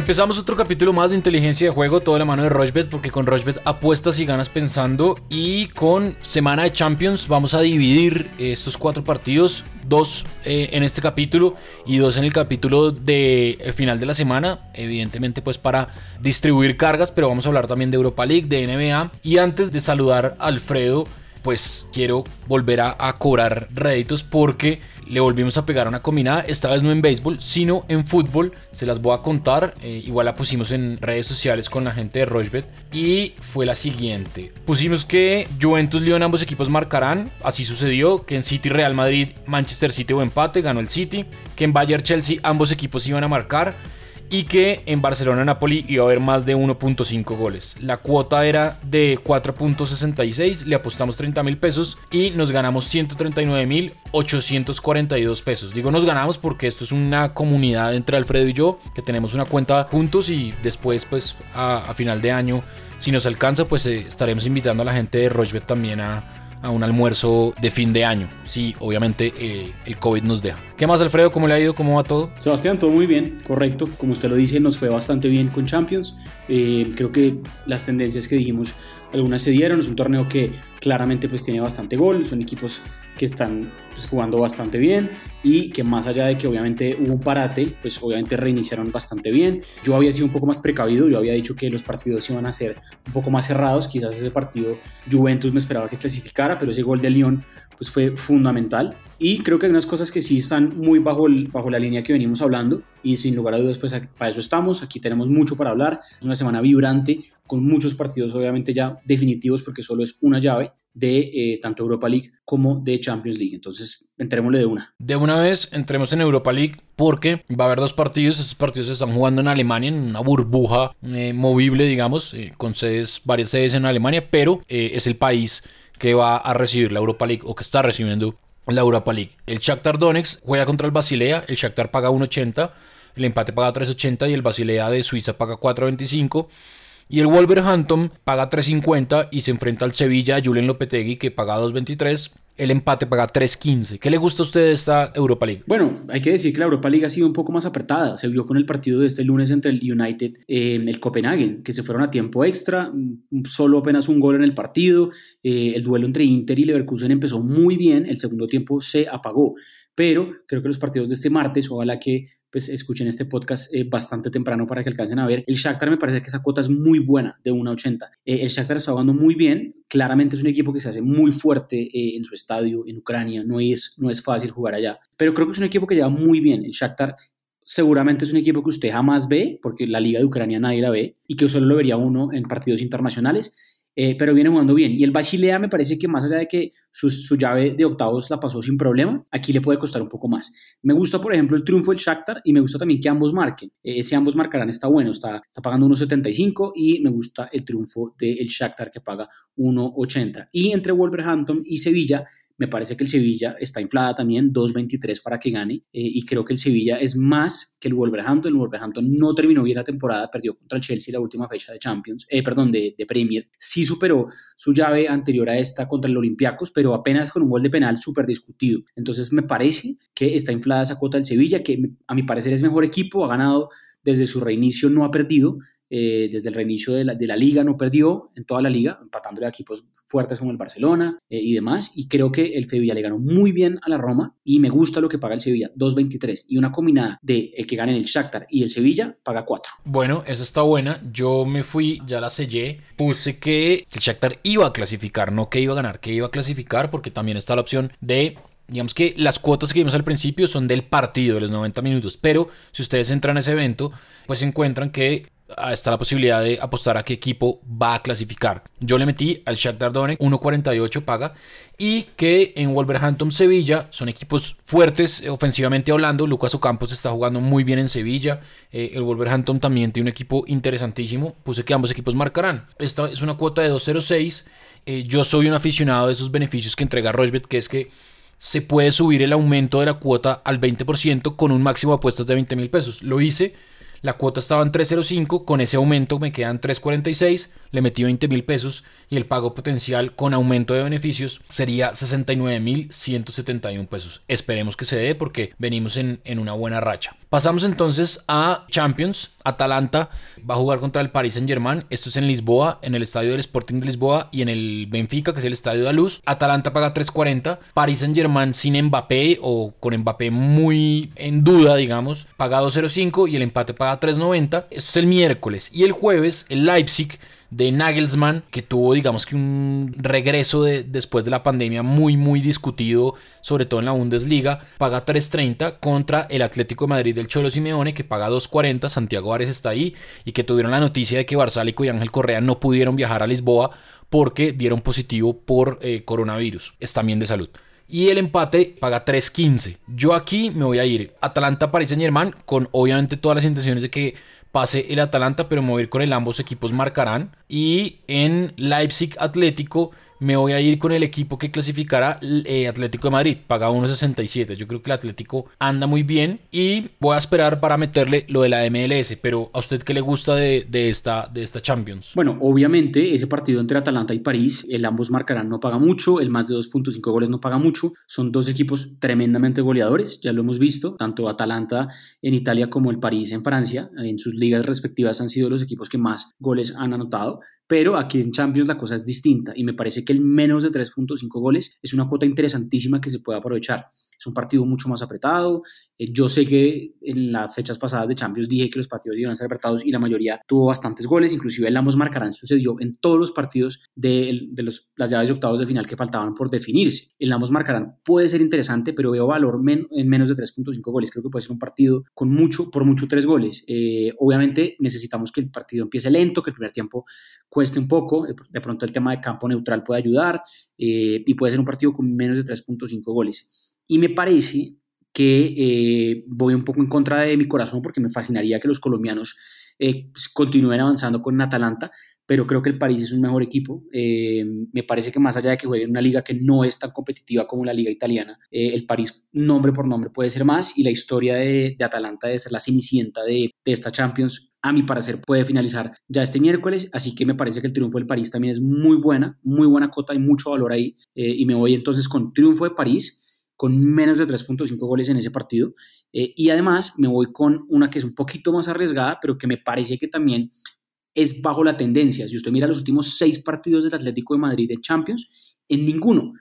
Empezamos otro capítulo más de inteligencia de juego, toda la mano de Rochbet, porque con Rochbet apuestas y ganas pensando. Y con semana de Champions vamos a dividir estos cuatro partidos, dos eh, en este capítulo y dos en el capítulo de eh, final de la semana. Evidentemente, pues para distribuir cargas, pero vamos a hablar también de Europa League, de NBA. Y antes de saludar a Alfredo, pues quiero volver a, a cobrar réditos porque le volvimos a pegar una combinada, esta vez no en béisbol, sino en fútbol. Se las voy a contar, eh, igual la pusimos en redes sociales con la gente de Rochbet y fue la siguiente. Pusimos que Juventus León ambos equipos marcarán, así sucedió, que en City Real Madrid, Manchester City o empate, ganó el City, que en Bayern Chelsea ambos equipos iban a marcar y que en Barcelona-Napoli iba a haber más de 1.5 goles. La cuota era de 4.66, le apostamos 30 mil pesos y nos ganamos 139 mil 842 pesos. Digo nos ganamos porque esto es una comunidad entre Alfredo y yo, que tenemos una cuenta juntos y después pues a, final de año, si nos alcanza, pues eh, estaremos invitando a la gente de Rochbet también a un almuerzo de fin de año. Sí, obviamente eh, el COVID nos deja. ¿Qué más, Alfredo? ¿Cómo le ha ido? ¿Cómo va todo? Sebastián, todo muy bien, correcto. Como usted lo dice, nos fue bastante bien con Champions. Eh, creo que las tendencias que dijimos, algunas se dieron. Es un torneo que claramente pues tiene bastante gol. Son equipos que están pues, jugando bastante bien y que más allá de que obviamente hubo un parate, pues obviamente reiniciaron bastante bien. Yo había sido un poco más precavido, yo había dicho que los partidos iban a ser un poco más cerrados, quizás ese partido Juventus me esperaba que clasificara, pero ese gol de Lyon pues fue fundamental. Y creo que hay unas cosas que sí están muy bajo, bajo la línea que venimos hablando y sin lugar a dudas pues para eso estamos, aquí tenemos mucho para hablar, es una semana vibrante con muchos partidos obviamente ya definitivos porque solo es una llave de eh, tanto Europa League como de Champions League. Entonces, entrémosle de una. De una vez, entremos en Europa League porque va a haber dos partidos. Estos partidos se están jugando en Alemania, en una burbuja eh, movible, digamos, eh, con sedes, varias sedes en Alemania, pero es el país que va a recibir la Europa League o que está recibiendo la Europa League. El Shakhtar Donetsk juega contra el Basilea, el Shakhtar paga 1.80, el empate paga 3.80 y el Basilea de Suiza paga 4.25. Y el Wolverhampton paga 3.50 y se enfrenta al Sevilla, Julen Lopetegui, que paga 2.23 el empate paga 3.15. ¿Qué le gusta a usted de esta Europa League? Bueno, hay que decir que la Europa League ha sido un poco más apretada. Se vio con el partido de este lunes entre el United y el Copenhagen, que se fueron a tiempo extra, mm, solo apenas un gol en el partido. Eh, el duelo entre Inter y Leverkusen empezó muy bien, el segundo tiempo se apagó. Pero creo que los partidos de este martes, ojalá que pues escuchen este podcast eh, bastante temprano para que alcancen a ver. El Shakhtar me parece que esa cuota es muy buena, de 1.80. Eh, el Shakhtar está jugando muy bien, claramente es un equipo que se hace muy fuerte eh, en su estadio, en Ucrania, no es, no es fácil jugar allá, pero creo que es un equipo que lleva muy bien. El Shakhtar seguramente es un equipo que usted jamás ve, porque la liga de Ucrania nadie la ve, y que solo lo vería uno en partidos internacionales eh, pero viene jugando bien. Y el Basilea me parece que más allá de que su, su, llave de octavos la pasó sin problema, aquí le puede costar un poco más. Me gusta, por ejemplo, el triunfo del Shakhtar y me gusta también que ambos marquen. Eh, ese ambos marcarán está bueno, está, está pagando 1.75 y me gusta el triunfo del Shakhtar que paga 1.80. Y entre Wolverhampton y Sevilla me parece que el Sevilla está inflada también, 2.23 para que gane. Eh, y creo que el Sevilla es más que el Wolverhampton. El Wolverhampton no terminó bien la temporada, perdió contra el Chelsea la última fecha de Champions, eh, perdón, de, de, Premier. Sí superó su llave anterior a esta contra el Olympiacos, pero apenas con un gol de penal súper discutido. Entonces me parece que está inflada esa cuota del Sevilla, que a mi parecer es mejor equipo, ha ganado desde su reinicio, no ha perdido. Eh, desde el reinicio de la, de la, liga no perdió en toda la liga, empatándole a equipos fuertes como el Barcelona eh, y demás. Y creo que el Sevilla le ganó muy bien a la Roma y me gusta lo que paga el Sevilla, 2.23. Y una combinada de el que gane el Shakhtar y el Sevilla paga 4. Bueno, esa está buena. Yo me fui, ya la sellé. Puse que el Shakhtar iba a clasificar, no que iba a ganar, que iba a clasificar porque también está la opción de digamos que las cuotas que vimos al principio son del partido, de los 90 minutos, pero si ustedes entran a ese evento, pues encuentran que está la posibilidad de apostar a qué equipo va a clasificar. Yo le metí al Shakhtar Donetsk 1.48 paga y que en Wolverhampton Sevilla son equipos fuertes ofensivamente hablando. Lucas Ocampos está jugando muy bien en Sevilla. Eh, el Wolverhampton también tiene un equipo interesantísimo. Puse que ambos equipos marcarán. Esta es una cuota de 2.06. Eh, yo soy un aficionado de esos beneficios que entrega Rochbet, que es que se puede subir el aumento de la cuota al 20% con un máximo de apuestas de 20 mil pesos. Lo hice la cuota estaba en 3.05, con ese aumento me quedan 3.46, le metí 20 mil pesos y el pago potencial con aumento de beneficios sería 69 mil 171 pesos. Esperemos que se dé porque venimos en, en una buena racha. Pasamos entonces a Champions. Atalanta va a jugar contra el Paris Saint Germain. Esto es en Lisboa, en el estadio del Sporting de Lisboa y en el Benfica, que es el estadio de Luz. Atalanta paga 3.40. Paris Saint Germain sin Mbappé o con Mbappé muy en duda, digamos, paga 2.05 y el empate paga 3.90. Esto es el miércoles. Y el jueves, el Leipzig de Nagelsmann, que tuvo, digamos que un regreso de, después de la pandemia muy, muy discutido, sobre todo en la Bundesliga, paga 3.30 contra el Atlético de Madrid del Cholo Simeone, que paga 2.40, Santiago Ares está ahí, y que tuvieron la noticia de que Barsálico y Ángel Correa no pudieron viajar a Lisboa porque dieron positivo por eh, coronavirus, están bien de salud. Y el empate paga 3.15. Yo aquí me voy a ir Atalanta-Paris Saint-Germain con obviamente todas las intenciones de que pase el Atalanta, pero ir con el ambos equipos marcarán. Y en Leipzig Atlético me voy a ir con el equipo que clasificará eh, Atlético de Madrid, paga 1.67. Yo creo que el Atlético anda muy bien y voy a esperar para meterle lo de la MLS. Pero a usted qué le gusta de, esta, de esta Champions? Bueno, obviamente ese partido entre Atalanta y París, el ambos marcarán no paga mucho, el más de 2.5 goles no paga mucho. Son dos equipos tremendamente goleadores, ya lo hemos visto, tanto Atalanta en Italia como el París en Francia. En sus ligas respectivas han sido los equipos que más goles han anotado pero aquí en Champions la cosa es distinta y me parece que el menos de 3.5 goles es una cuota interesantísima que se puede aprovechar. Es un partido mucho más apretado. Eh, yo sé que en las fechas pasadas de Champions dije que los partidos iban a ser apretados y la mayoría tuvo bastantes goles, inclusive el ambos marcarán sucedió en todos los partidos de, de los, las llaves de octavos de final que faltaban por definirse. El ambos marcarán puede ser interesante, pero veo valor en menos de 3.5 goles. Creo que puede ser un partido con mucho, por mucho tres goles. Eh, obviamente necesitamos que el partido empiece lento, que el primer tiempo cueste un poco, de pronto el tema de campo neutral puede ayudar eh, y puede ser un partido con menos de 3.5 goles. Y me parece que eh, voy un poco en contra de mi corazón porque me fascinaría que los colombianos eh, pues, continúen avanzando con Atalanta, pero creo que el París es un mejor equipo. me parece que más allá de que juegue en una liga que no es tan competitiva como la liga italiana, el París nombre por nombre puede ser más y la historia de, Atalanta de ser la cenicienta de, esta Champions a mi parecer puede finalizar ya este miércoles, así que me parece que el triunfo del París también es muy buena, muy buena cota, hay mucho valor ahí eh, y me voy entonces con triunfo de París con menos de 3.5 goles en ese partido eh, y además me voy con una que es un poquito más arriesgada, pero que me parece que también es bajo la tendencia. Si usted mira los últimos seis partidos del Atlético de Madrid en Champions, en ninguno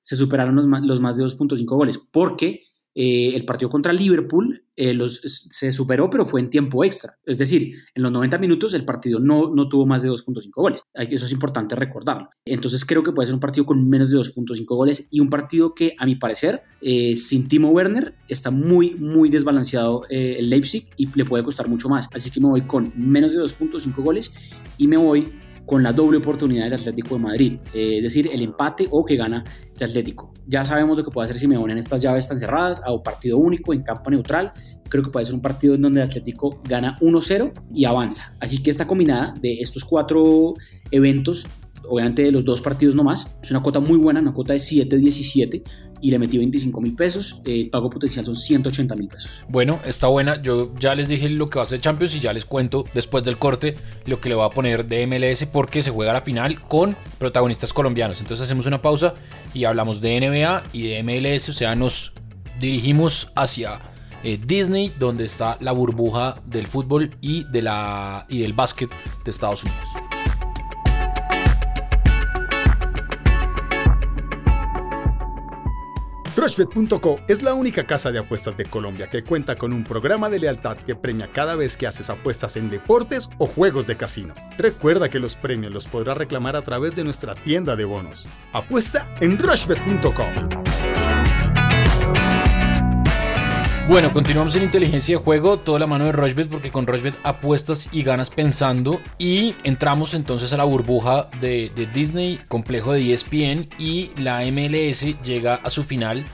se superaron los los más de 2.5 goles, porque eh, el partido contra Liverpool eh, se superó, pero fue en tiempo extra. Es decir, en los 90 minutos el partido no, no tuvo más de 2.5 goles. Eso es importante recordarlo. Entonces creo que puede ser un partido con menos de 2.5 goles y un partido que, a mi parecer, eh, sin Timo Werner, está muy, muy desbalanceado el Leipzig y le puede costar mucho más. Así que me voy con menos de 2.5 goles y me voy con la doble oportunidad del Atlético de Madrid, eh, es decir, el empate o que gana el Atlético. Ya sabemos lo que puede hacer Simeone en estas llaves tan cerradas, a un partido único, en campo neutral. Creo que puede ser un partido en donde el Atlético gana 1-0 y avanza. Así que esta combinada de estos cuatro eventos obviamente de los dos partidos nomás. Es una cuota muy buena, una cuota de 7.17 y le metí 25 mil pesos. El pago potencial son 180 mil pesos. Bueno, está buena. Yo ya les dije lo que va a hacer Champions y ya les cuento después del corte lo que le va a poner de MLS porque se juega la final con protagonistas colombianos. Entonces hacemos una pausa y hablamos de NBA y de MLS. O sea, nos dirigimos hacia eh, Disney, donde está la burbuja del fútbol y, de la, y del básquet de Estados Unidos. Rushbet.co es la única casa de apuestas de Colombia que cuenta con un programa de lealtad que premia cada vez que haces apuestas en deportes o juegos de casino. Recuerda que los premios los podrás reclamar a través de nuestra tienda de bonos. Apuesta en Rushbet.co. Bueno, continuamos en inteligencia de juego, toda la mano de Rushbet porque con Rushbet apuestas y ganas pensando y entramos entonces a la burbuja de, de, Disney, complejo de ESPN y la MLS llega a su final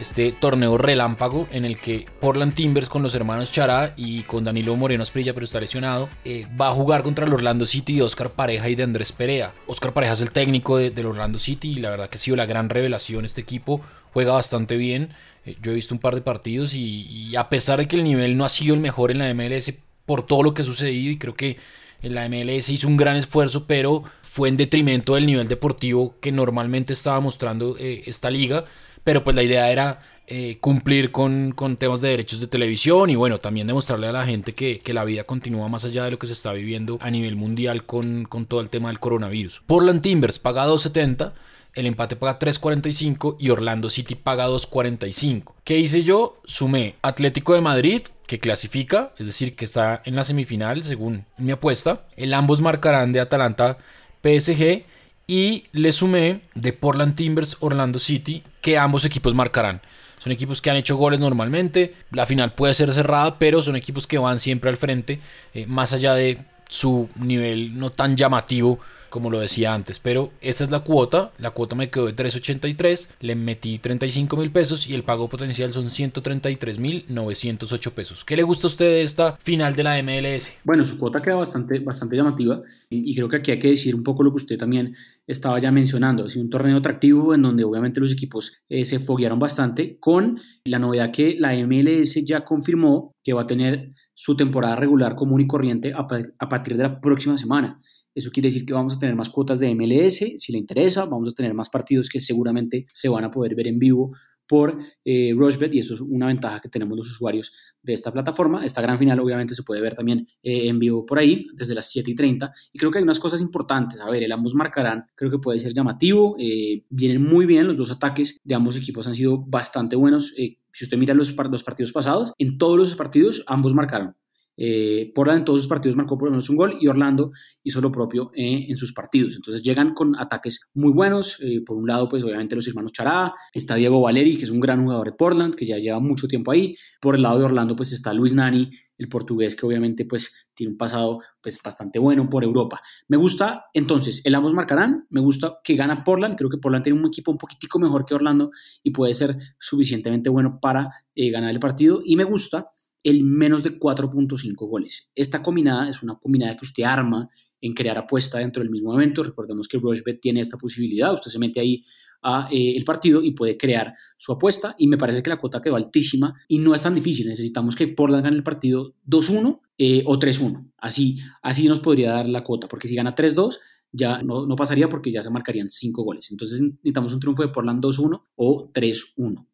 este torneo relámpago en el que Portland Timbers con los hermanos Chará y con Danilo Moreno Asprilla, pero está lesionado, eh, va a jugar contra el Orlando City de Oscar Pareja y de Andrés Perea. Oscar Pareja es el técnico del Orlando City y la verdad que ha sido la gran revelación este equipo, juega bastante bien. Eh, yo he visto un par de partidos y, y a pesar de que el nivel no ha sido el mejor en la MLS por todo lo que ha sucedido y creo que En la MLS hizo un gran esfuerzo, pero fue en detrimento del nivel deportivo que normalmente estaba mostrando eh, esta liga. Pero pues la idea era eh, cumplir con, con, temas de derechos de televisión y bueno, también demostrarle a la gente que, que, la vida continúa más allá de lo que se está viviendo a nivel mundial con, con todo el tema del coronavirus. Portland Timbers paga 2.70 el empate paga 3.45 y Orlando City paga 2.45. ¿Qué hice yo? Sumé Atlético de Madrid, que clasifica, es decir, que está en la semifinal según mi apuesta. El ambos marcarán de Atalanta PSG y le sumé de Portland Timbers Orlando City, que ambos equipos marcarán. Son equipos que han hecho goles normalmente. La final puede ser cerrada, pero son equipos que van siempre al frente, eh, más allá de su nivel no tan llamativo como lo decía antes. Pero esa es la cuota. La cuota me quedó de 3.83. Le metí 35 mil pesos y el pago potencial son 133 mil 908 pesos. ¿Qué le gusta a usted de esta final de la MLS? Bueno, su cuota queda bastante, bastante llamativa y, creo que aquí hay que decir un poco lo que usted también estaba ya mencionando. Es un torneo atractivo en donde obviamente los equipos eh, se foguearon bastante con la novedad que la MLS ya confirmó que va a tener su temporada regular común y corriente a partir de la próxima semana. Eso quiere decir que vamos a tener más cuotas de MLS, si le interesa, vamos a tener más partidos que seguramente se van a poder ver en vivo por eh, Rushbet y eso es una ventaja que tenemos los usuarios de esta plataforma. Esta gran final obviamente se puede ver también eh, en vivo por ahí desde las 7 y 30 y creo que hay unas cosas importantes. A ver, el ambos marcarán, creo que puede ser llamativo, eh, vienen muy bien los dos ataques de ambos equipos han sido bastante buenos. si usted mira los, los partidos pasados, en todos los partidos ambos marcaron. Eh, Portland en todos sus partidos marcó por lo menos un gol y Orlando hizo lo propio eh, en sus partidos. Entonces llegan con ataques muy buenos. Eh, por un lado, pues obviamente los hermanos Chará, está Diego Valeri, que es un gran jugador de Portland, que ya lleva mucho tiempo ahí. Por el lado de Orlando, pues está Luis Nani, el portugués, que obviamente pues tiene un pasado pues bastante bueno por Europa. Me gusta, entonces, el ambos marcarán, me gusta que gana Portland, creo que Portland tiene un equipo un poquitico mejor que Orlando y puede ser suficientemente bueno para ganar el partido y me gusta el menos de 4.5 goles. Esta combinada es una combinada que usted arma en crear apuesta dentro del mismo evento. Recordemos que Rushbet tiene esta posibilidad. Usted se mete ahí a eh, el partido y puede crear su apuesta y me parece que la cuota quedó altísima y no es tan difícil. Necesitamos que Portland gane el partido 2-1 eh, o 3-1. Así, así nos podría dar la cuota, porque si gana 3-2 ya no, no pasaría porque ya se marcarían 5 goles. Entonces necesitamos un triunfo de Portland 2-1 o 3-1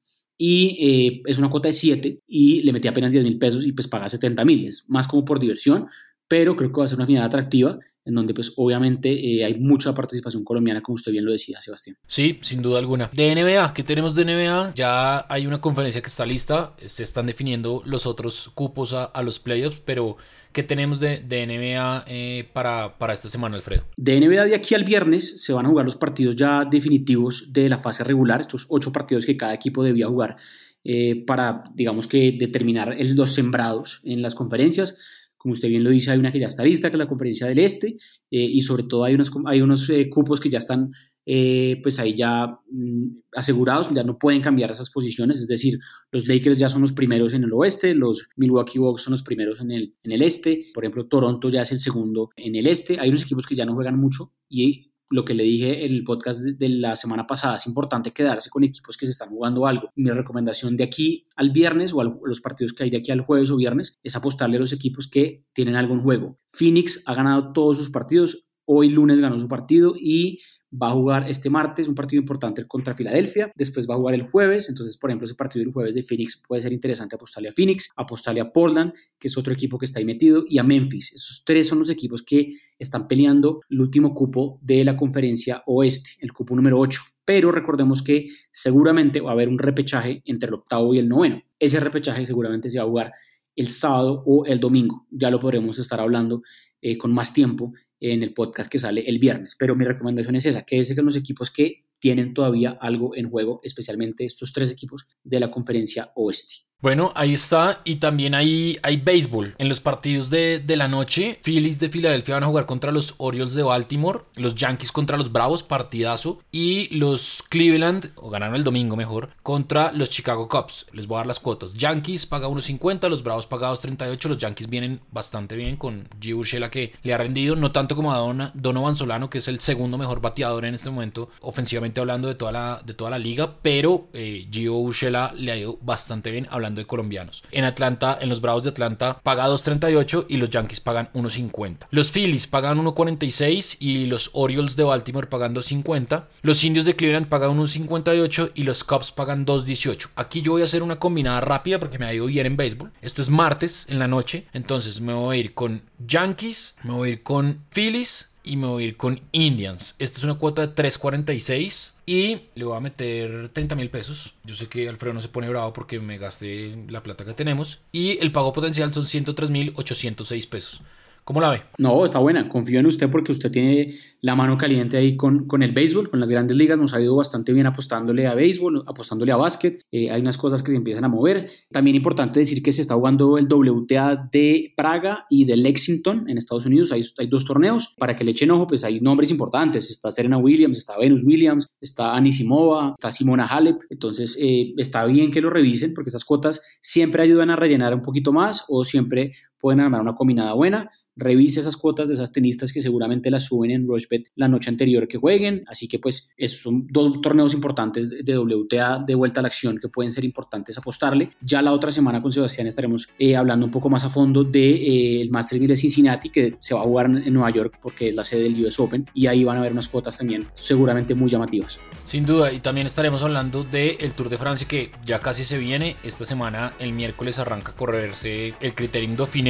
y eh, es una cuota de 7 y le metí apenas 10 mil pesos y pues paga 70 mil. Es más como por diversión, pero creo que va a ser una final atractiva en donde pues obviamente eh, hay mucha participación colombiana, como usted bien lo decía, Sebastián. Sí, sin duda alguna. De NBA, ¿qué tenemos de NBA? Ya hay una conferencia que está lista, se están definiendo los otros cupos a, a los playoffs, pero ¿qué tenemos de, de NBA eh, para, para esta semana, Alfredo? De NBA de aquí al viernes se van a jugar los partidos ya definitivos de la fase regular, estos ocho partidos que cada equipo debía jugar. Eh, para, digamos que, determinar los sembrados en las conferencias. Como usted bien lo dice, hay una que ya está lista, que es la conferencia del Este, eh, y sobre todo hay unos, hay unos eh, cupos que ya están eh, pues ahí ya mm, asegurados, ya no pueden cambiar esas posiciones, es decir, los Lakers ya son los primeros en el oeste, los Milwaukee Bucks son los primeros en el, en el este, por ejemplo, Toronto ya es el segundo en el este, hay unos equipos que ya no juegan mucho y lo que le dije en el podcast de la semana pasada, es importante quedarse con equipos que se están jugando algo. Mi recomendación de aquí al viernes o a los partidos que hay de aquí al jueves o viernes es apostarle a los equipos que tienen algo en juego. Phoenix ha ganado todos sus partidos, hoy lunes ganó su partido y va a jugar este martes un partido importante contra Filadelfia, después va a jugar el jueves, entonces por ejemplo ese partido del jueves de Phoenix puede ser interesante apostarle a Phoenix, apostarle a Portland, que es otro equipo que está ahí metido, y a Memphis. Esos tres son los equipos que están peleando el último cupo de la conferencia oeste, el cupo número 8. Pero recordemos que seguramente va a haber un repechaje entre el octavo y el noveno. Ese repechaje seguramente se va a jugar el sábado o el domingo. Ya lo podremos estar hablando eh, con más tiempo en el podcast que sale el viernes. Pero mi recomendación es esa, quédese con los equipos que tienen todavía algo en juego, especialmente estos tres equipos de la conferencia oeste. Bueno, ahí está. Y también hay, hay béisbol. En los partidos de, la noche, Phillies de Filadelfia van a jugar contra los Orioles de Baltimore, los Yankees contra los Bravos, partidazo, y los Cleveland, o ganaron el domingo mejor, contra los Chicago Cubs. Les voy a dar las cuotas. Yankees paga 1.50, los Bravos paga 2.38. Los Yankees vienen bastante bien con G. Urshela que le ha rendido, no tanto como a Don, Donovan Solano, que es el segundo mejor bateador en este momento, ofensivamente hablando de toda la, de toda la liga, pero eh, Gio Urshela le ha ido bastante bien hablando de colombianos. En Atlanta, en los Bravos de Atlanta, paga 2.38 y los Yankees pagan 1.50. Los Phillies pagan 1.46 y los Orioles de Baltimore pagan 2.50. Los Indios de Cleveland pagan 1.58 y los Cubs pagan 2.18. Aquí yo voy a hacer una combinada rápida porque me ha ido bien en béisbol. Esto es martes en la noche, entonces me voy a ir con Yankees, me voy a ir con Phillies y me voy a ir con Indians. Esta es una cuota de 3.46 y le voy a meter 30 mil pesos. Yo sé que Alfredo no se pone bravo porque me gasté la plata que tenemos. Y el pago potencial son 103 mil 806 pesos. ¿Cómo la ve? No, está buena. Confío en usted porque usted tiene la mano caliente ahí con, con el béisbol, con las grandes ligas. Nos ha ido bastante bien apostándole a béisbol, apostándole a básquet. Eh, hay unas cosas que se empiezan a mover. También importante decir que se está jugando el WTA de Praga y de Lexington en Estados Unidos. Hay, hay dos torneos. Para que le echen ojo, pues hay nombres importantes. Está Serena Williams, está Venus Williams, está Anisimova, está Simona Halep. Entonces eh, está bien que lo revisen porque esas cuotas siempre ayudan a rellenar un poquito más o siempre pueden armar una combinada buena. Revise esas cuotas de esas tenistas que seguramente las suben en Rushbet la noche anterior que jueguen. Así que pues esos son dos torneos importantes de WTA de vuelta a la acción que pueden ser importantes apostarle. Ya la otra semana con Sebastián estaremos eh, hablando un poco más a fondo del de, eh, Masters de Cincinnati que se va a jugar en Nueva York porque es la sede del US Open y ahí van a haber unas cuotas también seguramente muy llamativas. Sin duda, y también estaremos hablando del Tour de Francia que ya casi se viene. Esta semana, el miércoles, arranca a correrse el Criterium Dauphiné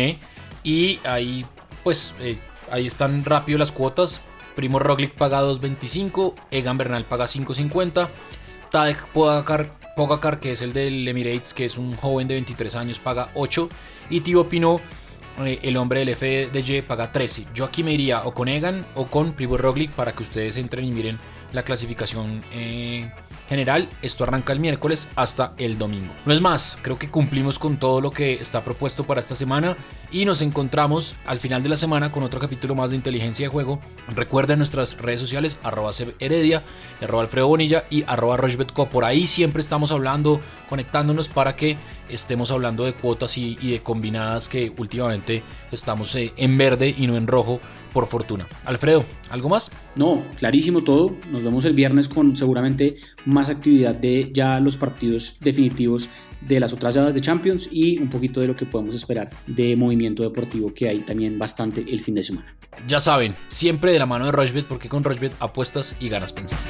y ahí pues eh, ahí están rápido las cuotas. Primo Roglic paga 2.25, Egan Bernal paga 5.50, Tadej Pogacar, que es el del Emirates, que es un joven de 23 años, paga 8 y Thibaut Pinot, eh, el hombre del FDG, paga 13. Yo aquí me iría o con Egan o con Primo Roglic para que ustedes entren y miren la clasificación eh, general. Esto arranca el miércoles hasta el domingo. No es más, creo que cumplimos con todo lo que está propuesto para esta semana y nos encontramos al final de la semana con otro capítulo más de inteligencia de juego. Recuerden nuestras redes sociales, arroba Heredia, arroba Alfredo Bonilla y arroba Rochbetco. Por ahí siempre estamos hablando, conectándonos para que estemos hablando de cuotas y, de combinadas que últimamente estamos eh, en verde y no en rojo por fortuna. Alfredo, ¿algo más? No, clarísimo todo. Nos vemos el viernes con seguramente más actividad de ya los partidos definitivos de las otras llaves de Champions y un poquito de lo que podemos esperar de movimiento deportivo que hay también bastante el fin de semana. Ya saben, siempre de la mano de Rochbet porque con Rochbet apuestas y ganas pensando.